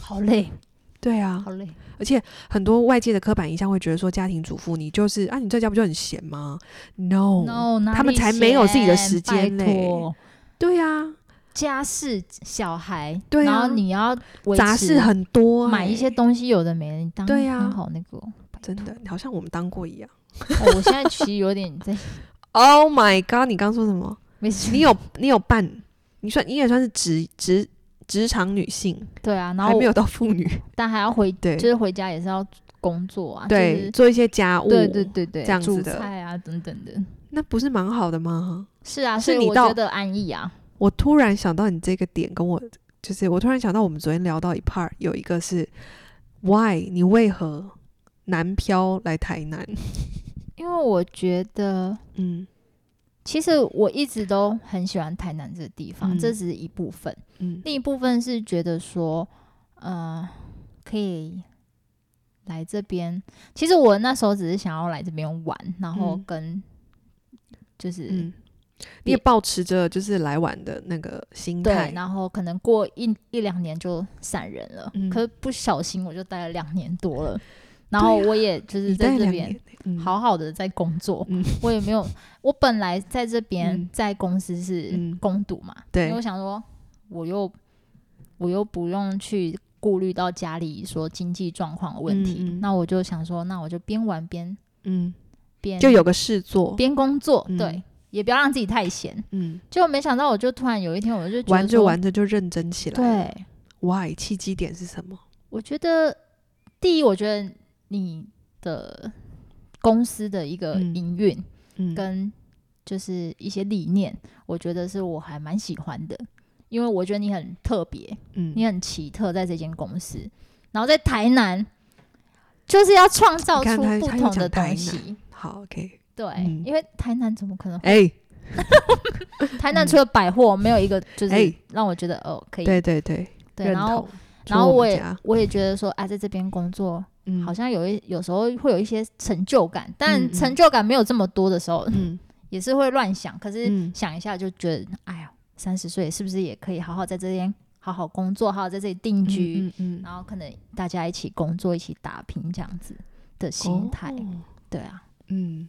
好累。对啊，好累。而且很多外界的刻板印象会觉得说，家庭主妇你就是啊，你在家不就很闲吗？No，No，他们才没有自己的时间嘞。对啊，家事、小孩，对啊，然后你要杂事很多，买一些东西有的没的，你当对呀，好那个，真的，好像我们当过一样。我现在其实有点在。Oh my god！你刚说什么？没事，你有你有伴？你算你也算是职职。职场女性，对啊，然后还没有到妇女，但还要回，对，就是回家也是要工作啊，对，就是、做一些家务，对对对对，这样子的煮菜啊等等的，那不是蛮好的吗？是啊，是你觉得安逸啊。我突然想到你这个点，跟我就是我突然想到，我们昨天聊到一 part，有一个是 why 你为何南漂来台南？因为我觉得，嗯。其实我一直都很喜欢台南这个地方，嗯、这只是一部分。嗯、另一部分是觉得说，呃，可以来这边。其实我那时候只是想要来这边玩，然后跟就是、嗯、你也保持着就是来玩的那个心态，对，然后可能过一一两年就散人了。嗯、可是不小心我就待了两年多了。然后我也就是在这边好好的在工作，嗯、我也没有，我本来在这边在公司是攻读嘛，对、嗯，因为我想说我又我又不用去顾虑到家里说经济状况的问题，那我就想说，那我就边玩边嗯。边就有个事做，边工作，嗯、对，也不要让自己太闲，嗯，就没想到我就突然有一天我就玩着玩着就认真起来，对，Why？契机点是什么？我觉得第一，我觉得。你的公司的一个营运，嗯，跟就是一些理念，嗯，我觉得是我还蛮喜欢的，因为我觉得你很特别，嗯，你很奇特，在这间公司，然后在台南，就是要创造出不同的东西。好，OK，对，嗯，因为台南怎么可能？哎，欸，台南除了百货，没有一个就是让我觉得哦，可以，对对对，对，然后然后我也我也觉得说，啊，在这边工作。嗯，好像有一有时候会有一些成就感，但成就感没有这么多的时候，嗯，也是会乱想。可是想一下就觉得，嗯、哎呀，三十岁是不是也可以好好在这边好好工作，好好在这里定居，嗯，然后可能大家一起工作，一起打拼这样子的心态，哦、对啊，嗯，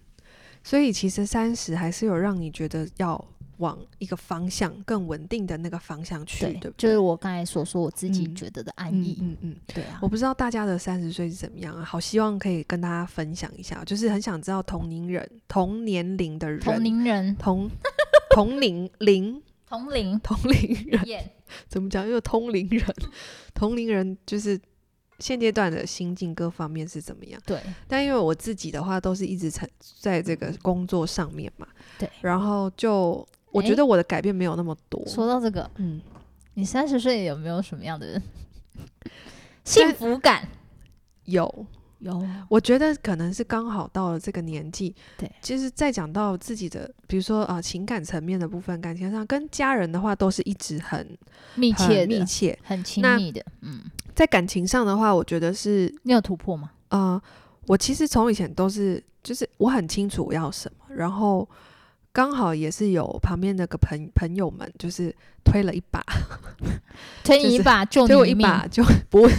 所以其实三十还是有让你觉得要。往一个方向更稳定的那个方向去，对，对对，就是我刚才所说我自己觉得的安逸。嗯嗯，嗯，嗯，对啊。我不知道大家的三十岁是怎么样啊，好希望可以跟大家分享一下，就是很想知道同龄人、同年龄的人、同龄人、同同龄龄、同龄同龄人，Yeah. 怎么讲？因为同龄人，同龄人就是现阶段的心境各方面是怎么样？对。但因为我自己的话，都是一直在在这个工作上面嘛，对，然后就。我觉得我的改变没有那么多。说到这个，嗯，你三十岁有没有什么样的 幸福感？有有，我觉得可能是刚好到了这个年纪。对，其实再讲到自己的，比如说啊，情感层面的部分，感情上跟家人的话，都是一直很密切、密切、很亲密的。嗯，在感情上的话，我觉得是你有突破吗？啊，我其实从以前都是，就是我很清楚我要什么，然后。刚好也是有旁边那个朋朋友们，就是推了一把，推你一把，就推我一把，就 不会，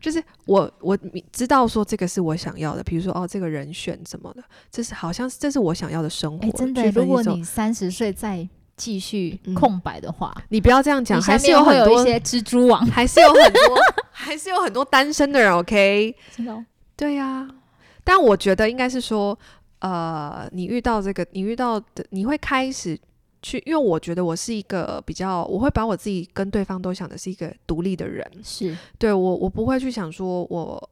就是我我知道说这个是我想要的，比如说哦，这个人选什么的，这是好像是这是我想要的生活。欸、真的，如果你三十岁再继续空白的话，嗯、你不要这样讲，还是有很多一些蜘蛛网，还是有很多，还是有很多单身的人。OK，真的、哦，对呀、啊，但我觉得应该是说。呃，你遇到这个，你遇到的，你会开始去，因为我觉得我是一个比较，我会把我自己跟对方都想的是一个独立的人，是。对我，我不会去想说我，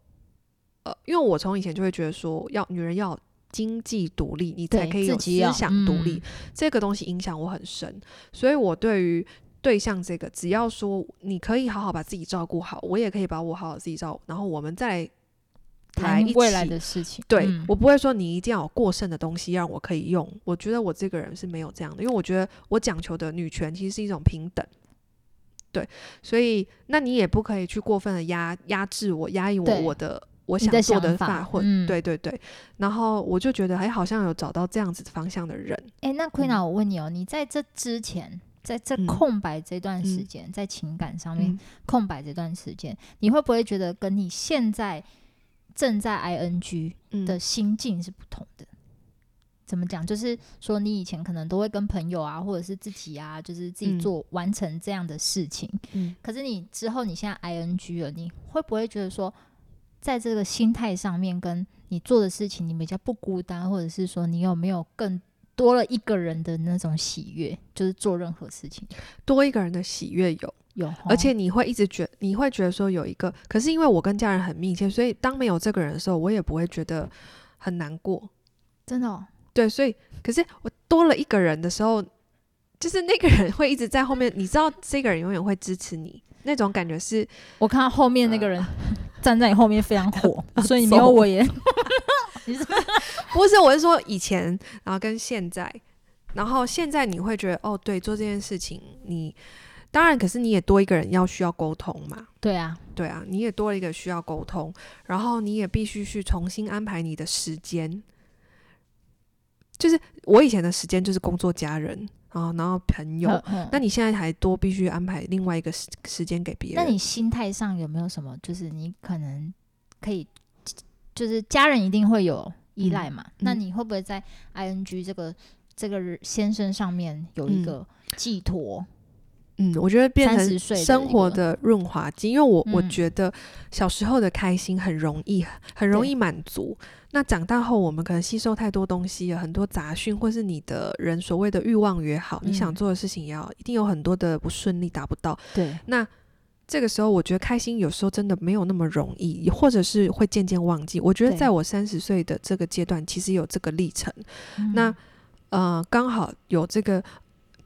呃，因为我从以前就会觉得说，要女人要经济独立，你才可以有思想独立，嗯、这个东西影响我很深，所以我对于对象这个，只要说你可以好好把自己照顾好，我也可以把我好好自己照顾，然后我们再。谈未来的事情，对、嗯、我不会说你一定要有过剩的东西让我可以用。我觉得我这个人是没有这样的，因为我觉得我讲求的女权其实是一种平等。对，所以那你也不可以去过分的压压制我、压抑我我的我想做的法或对对对。然后我就觉得，哎，好像有找到这样子方向的人。哎，那 Queena，我问你哦，你在这之前，在这空白这段时间，嗯、在情感上面、嗯、空白这段时间，你会不会觉得跟你现在？正在 ing 的心境是不同的，嗯、怎么讲？就是说，你以前可能都会跟朋友啊，或者是自己啊，就是自己做、嗯、完成这样的事情。嗯，可是你之后你现在 ing 了，你会不会觉得说，在这个心态上面，跟你做的事情，你比较不孤单，或者是说，你有没有更多了一个人的那种喜悦？就是做任何事情，多一个人的喜悦有。有，而且你会一直觉，你会觉得说有一个，可是因为我跟家人很密切，所以当没有这个人的时候，我也不会觉得很难过。真的哦？对，所以可是我多了一个人的时候，就是那个人会一直在后面，你知道这个人永远会支持你，那种感觉是。我看到后面那个人站在你后面非常火，所以你没有我也。你是 不是？我是说以前，然后跟现在，然后现在你会觉得哦，对，做这件事情你。当然，可是你也多一个人要需要沟通嘛。对啊，对啊，你也多了一个需要沟通，然后你也必须去重新安排你的时间。就是我以前的时间就是工作、家人啊，然后朋友。那你现在还多必须安排另外一个时时间给别人。那你心态上有没有什么？就是你可能可以，就是家人一定会有依赖嘛。嗯，那你会不会在 ing 这个这个先生上面有一个寄托？嗯嗯，我觉得变成生活的润滑剂，因为我、嗯、我觉得小时候的开心很容易，很容易满足。那长大后，我们可能吸收太多东西了，很多杂讯，或是你的人所谓的欲望也好，嗯、你想做的事情也好，一定有很多的不顺利达不到。对，那这个时候，我觉得开心有时候真的没有那么容易，或者是会渐渐忘记。我觉得在我三十岁的这个阶段，其实有这个历程。那呃，刚好有这个。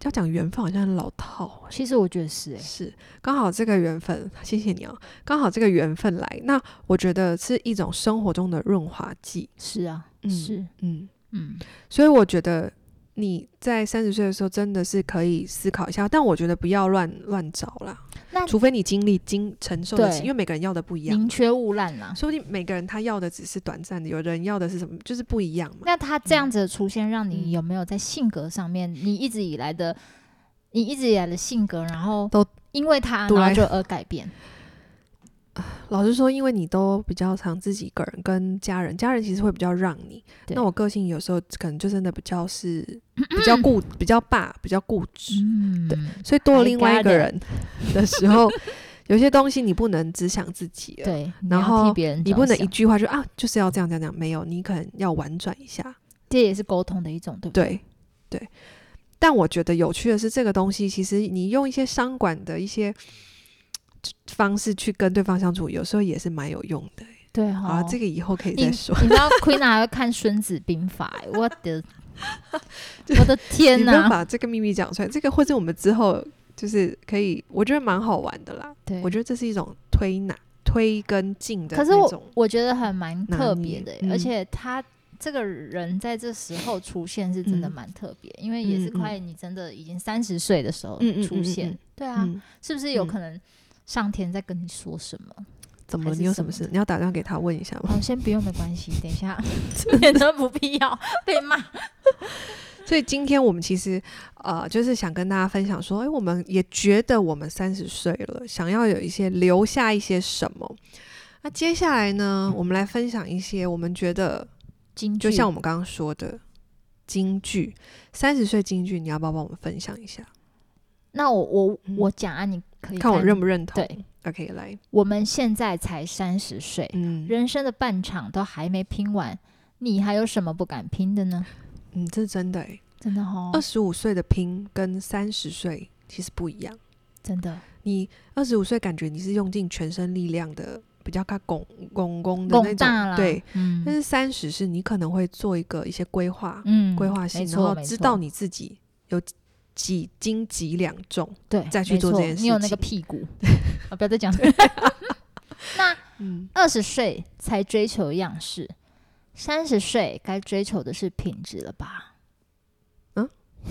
要讲缘分好像很老套，欸，其实我觉得是，欸，是刚好这个缘分，谢谢你哦，刚好这个缘分来，那我觉得是一种生活中的润滑剂。是啊，嗯，是，嗯嗯，嗯，所以我觉得你在三十岁的时候真的是可以思考一下，但我觉得不要乱乱找啦。那除非你经历经承受得起，因为每个人要的不一样，宁缺毋滥啦。说不定每个人他要的只是短暂的，有人要的是什么，就是不一样嘛。那他这样子的出现，让你有没有在性格上面，嗯、你一直以来的，你一直以来的性格，然后都因为他然后就而改变？老实说，因为你都比较常自己一个人跟家人，家人其实会比较让你。那我个性有时候可能就真的比较是 比较固、比较霸、比较固执。嗯，对，所以多了另外一个人的时候，有些东西你不能只想自己了。对，然后你不能一句话就啊，就是要这样这样这样。没有，你可能要婉转一下。这也是沟通的一种，对不对？对，对。但我觉得有趣的是，这个东西其实你用一些商管的一些。方式去跟对方相处，有时候也是蛮有用的。对，好，这个以后可以再说。你，你知道 Queena 还会看《孙子兵法》？我的，我的天哪！把这个秘密讲出来，这个或者我们之后就是可以，我觉得蛮好玩的啦。对，我觉得这是一种推拿、推跟进的。可是我我觉得很蛮特别的，嗯、而且他这个人在这时候出现是真的蛮特别，嗯、因为也是快你真的已经三十岁的时候出现。对啊，嗯、是不是有可能？上天在跟你说什么？怎么？你有什么事？你要打电话给他问一下吗？哦，先不用，没关系。等一下，免得不必要被骂。所以今天我们其实呃，就是想跟大家分享说，哎，我们也觉得我们三十岁了，想要有一些留下一些什么。那接下来呢，我们来分享一些我们觉得金句，就像我们刚刚说的京剧，三十岁京剧，你要不要帮我们分享一下？那我我我讲啊，你可以看，我认不认同？对，OK，来，我们现在才三十岁，嗯，人生的半场都还没拼完，你还有什么不敢拼的呢？嗯，这是真的哎，真的哦。二十五岁的拼跟三十岁其实不一样，真的。你二十五岁感觉你是用尽全身力量的，比较靠拱拱拱的那种，对，嗯。但是三十是你可能会做一个一些规划，嗯，规划性，然后知道你自己有。几斤几两重，对，再去做这件事情。你有那个屁股，啊，不要再讲。那二十岁才追求样式，三十岁该追求的是品质了吧？嗯，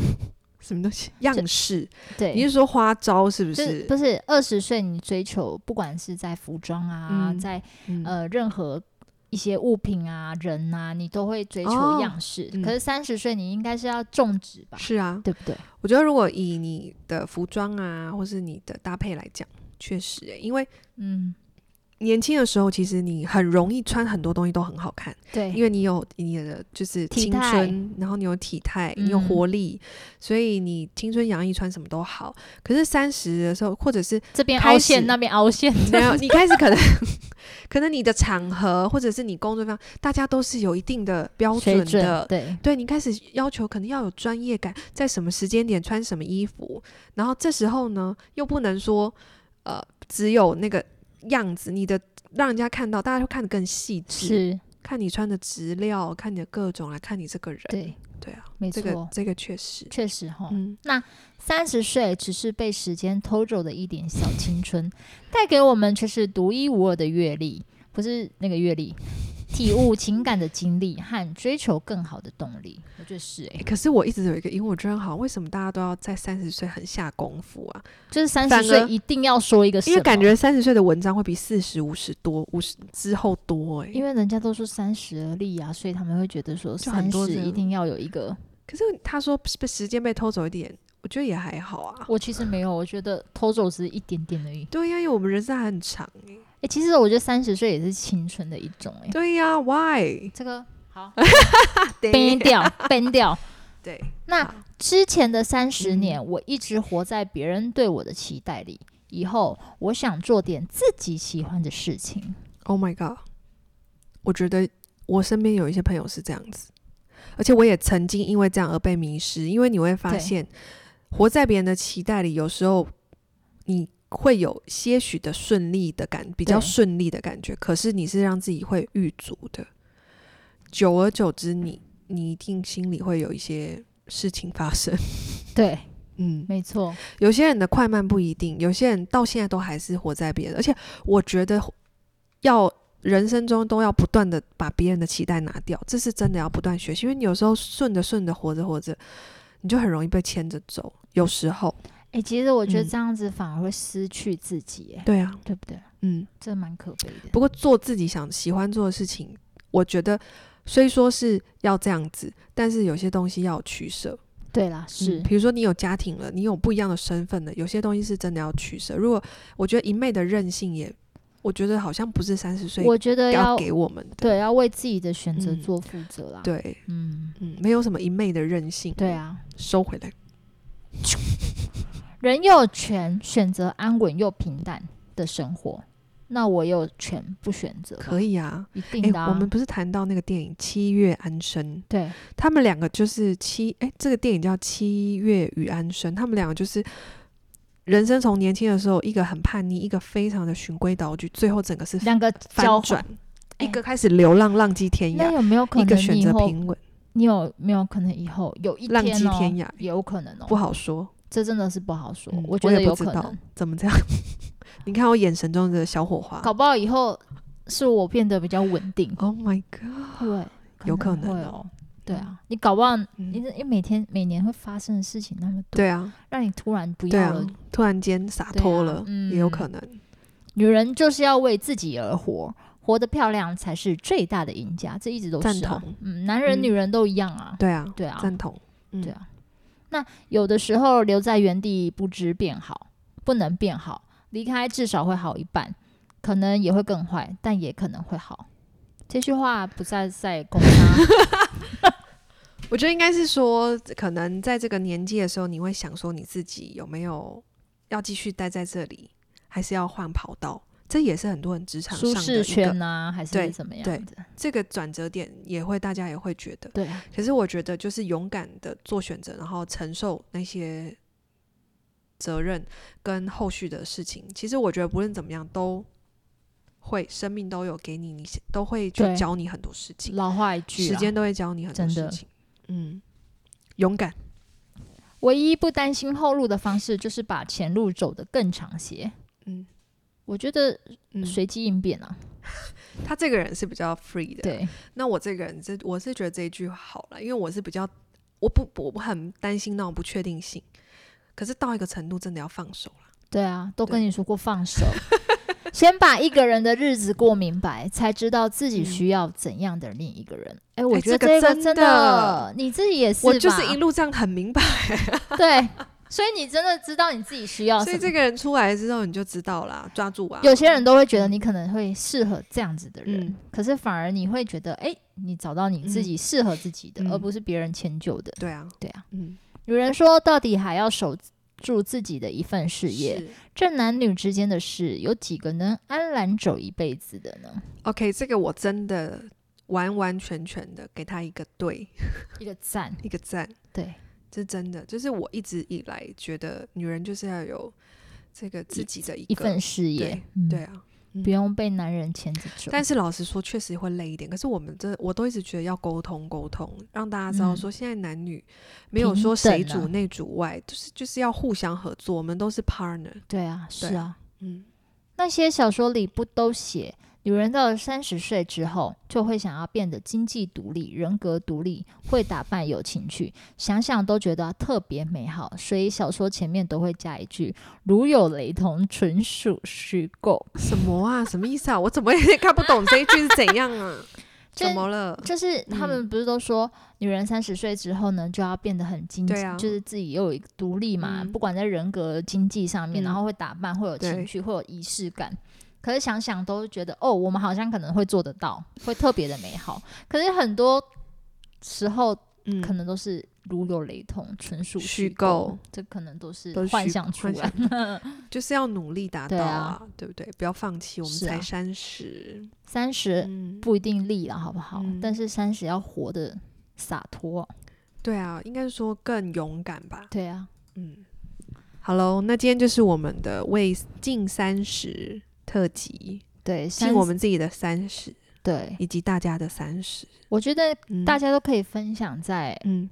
什么东西？样式？对，你是说花招是不是？不是，二十岁你追求，不管是在服装啊，嗯、在呃任何。一些物品啊，人啊，你都会追求样式。哦嗯、可是三十岁，你应该是要种植吧？是啊，对不对？我觉得如果以你的服装啊，或是你的搭配来讲，确实、欸，因为嗯。年轻的时候，其实你很容易穿很多东西都很好看，对，因为你有你的就是青春，然后你有体态，你有活力，所以你青春洋溢，穿什么都好。可是三十的时候，或者是这边凹陷，那边凹陷，没有，你开始可能 可能你的场合或者是你工作上，大家都是有一定的标准的，对，对你开始要求可能要有专业感，在什么时间点穿什么衣服，然后这时候呢，又不能说呃只有那个。样子，你的让人家看到，大家会看得更细致，是看你穿的质料，看你的各种，来看你这个人。对对啊，没错，这个这个确实确实哈。嗯，那三十岁只是被时间偷走的一点小青春，带给我们却是独一无二的阅历，不是那个阅历。体悟情感的经历和追求更好的动力，我觉得是哎、欸。可是我一直有一个疑问，我觉得好，为什么大家都要在三十岁很下功夫啊？就是三十岁一定要说一个因为感觉三十岁的文章会比四十五十多，五十之后多哎、欸。因为人家都说三十而立啊，所以他们会觉得说三十一定要有一个。可是他说被时间被偷走一点，我觉得也还好啊。我其实没有，我觉得偷走只是一点点而已。对呀、啊，因为我们人生还很长哎、欸。哎、欸，其实我觉得三十岁也是青春的一种哎、欸。对呀、啊，Why？这个 好，ban 掉，ban 掉。对，那之前的三十年，我一直活在别人对我的期待里。以后我想做点自己喜欢的事情。Oh my god！我觉得我身边有一些朋友是这样子，而且我也曾经因为这样而被迷失。因为你会发现，活在别人的期待里，有时候你。会有些许的顺利的感，比较顺利的感觉。可是你是让自己会遇足的，久而久之你，你你一定心里会有一些事情发生。对，嗯，没错。有些人的快慢不一定，有些人到现在都还是活在别人。而且我觉得，要人生中都要不断的把别人的期待拿掉，这是真的要不断学习。因为你有时候顺着顺着活着活着，你就很容易被牵着走。有时候。哎、欸，其实我觉得这样子反而会失去自己，哎、嗯，对啊，对不对？嗯，这蛮可悲的。不过做自己想喜欢做的事情，我觉得虽说是要这样子，但是有些东西要有取舍。对啦，是，比如说你有家庭了，你有不一样的身份了，有些东西是真的要取舍。如果我觉得一昧的任性也，我觉得好像不是三十岁，我觉得要给我们的，对，要为自己的选择做负责啦。嗯、对，嗯嗯，没有什么一昧的任性。对啊，收回来。人有权选择安稳又平淡的生活，那我有权不选择？可以啊，一定的、啊欸。我们不是谈到那个电影《七月安生》？对，他们两个就是七哎、欸，这个电影叫《七月与安生》。他们两个就是人生从年轻的时候，一个很叛逆，一个非常的循规蹈矩，最后整个是两个翻转，一个开始流浪，浪迹天涯。那有没有可能一个选择平稳？你有没有可能以后有一天、哦、浪迹天涯？有可能哦，不好说。这真的是不好说，嗯、我觉得有可能。怎么这样？你看我眼神中的小火花，搞不好以后是我变得比较稳定。Oh my god！对，有可能哦。对啊，你搞不好，你因为每天每年会发生的事情那么多，对啊，让你突然不要了，啊、突然间洒脱了，啊嗯、也有可能。女人就是要为自己而活，活得漂亮才是最大的赢家。这一直都是、啊、赞同。嗯，男人女人都一样啊。对啊，对啊，赞同。嗯、对啊。那有的时候留在原地不知变好，不能变好，离开至少会好一半，可能也会更坏，但也可能会好。这句话不再在攻他，我觉得应该是说，可能在这个年纪的时候，你会想说你自己有没有要继续待在这里，还是要换跑道？这也是很多人职场上的舒适圈啊，还是怎么样的？这个转折点也会大家也会觉得。对，可是我觉得就是勇敢的做选择，然后承受那些责任跟后续的事情。其实我觉得不论怎么样都。会，生命都有给你，你都会去教你很多事情。老话一句，时间都会教你很多事情。嗯，勇敢。唯一不担心后路的方式，就是把前路走得更长些。嗯，我觉得随机应变啊。他这个人是比较 free 的。对，那我这个人这，我是觉得这一句好了，因为我是比较，我不，我不很担心那种不确定性。可是到一个程度，真的要放手了。对啊，都跟你说过放手。先把一个人的日子过明白，才知道自己需要怎样的另一个人。哎、嗯，我觉得这个真的，真的你自己也是吧？我就是一路这样很明白。对，所以你真的知道你自己需要什么。所以这个人出来之后，你就知道了，抓住啊。有些人都会觉得你可能会适合这样子的人，嗯、可是反而你会觉得，哎，你找到你自己适合自己的，嗯、而不是别人迁就的。对啊，对啊。嗯，有人说，到底还要守住自己的一份事业，这男女之间的事，有几个能安然走一辈子的呢？OK，这个我真的完完全全的给他一个对，一个赞，一个赞。对，这真的就是我一直以来觉得女人就是要有这个自己的一份事业，对，嗯、对啊。不用被男人牵着走，但是老实说，确实会累一点。可是我们这，我都一直觉得要沟通沟通，让大家知道说，现在男女没有说谁主内主外，就是就是要互相合作，我们都是 partner。对啊，是啊，嗯，那些小说里不都写？女人到了三十岁之后，就会想要变得经济独立、人格独立、会打扮、有情趣，想想都觉得特别美好。所以小说前面都会加一句：“如有雷同，纯属虚构。”什么啊？什么意思啊？我怎么也 看不懂这一句是怎样啊？怎么了？就是他们不是都说，女人三十岁之后呢，就要变得很经济，啊、就是自己又独立嘛，嗯、不管在人格、经济上面，嗯、然后会打扮，会有情趣，会有仪式感。可是想想都觉得哦，我们好像可能会做得到，会特别的美好。可是很多时候，嗯，可能都是如有雷同，纯属虚构。这可能都是幻想出来的，就是要努力达到啊，对不对？不要放弃，我们才三十，三十不一定立了，好不好？嗯，但是三十要活得洒脱。对啊，应该是说更勇敢吧。对啊，嗯。好喽，那今天就是我们的为近三十。特辑对，是我们自己的三十，对，以及大家的三十，我觉得大家都可以分享在，嗯，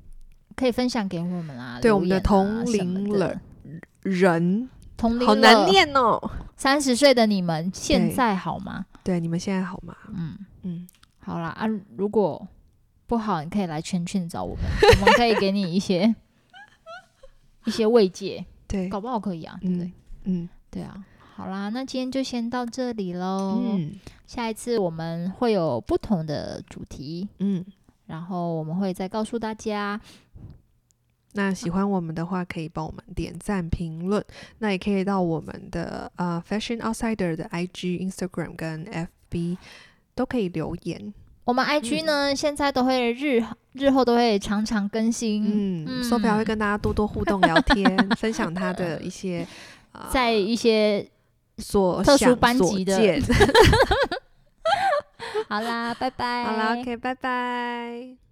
可以分享给我们啊，对，我们的同龄人，人，同龄好难念哦。三十岁的你们现在好吗？对，你们现在好吗？嗯嗯，好啦啊，如果不好，你可以来圈圈找我们，我们可以给你一些 一些慰藉，对，搞不好可以啊，对不对？嗯，对啊。好啦，那今天就先到这里喽。嗯，下一次我们会有不同的主题，嗯，然后我们会再告诉大家。那喜欢我们的话，可以帮我们点赞、评论。那也可以到我们的呃 Fashion Outsider 的 IG、Instagram 跟 FB 都可以留言。我们 IG 呢，嗯、现在都会日日后都会常常更新。嗯，Sophia 会跟大家多多互动、聊天，分享他的一些、呃、在一些。所特殊班级的，见 好啦，拜拜。好啦，OK，拜拜。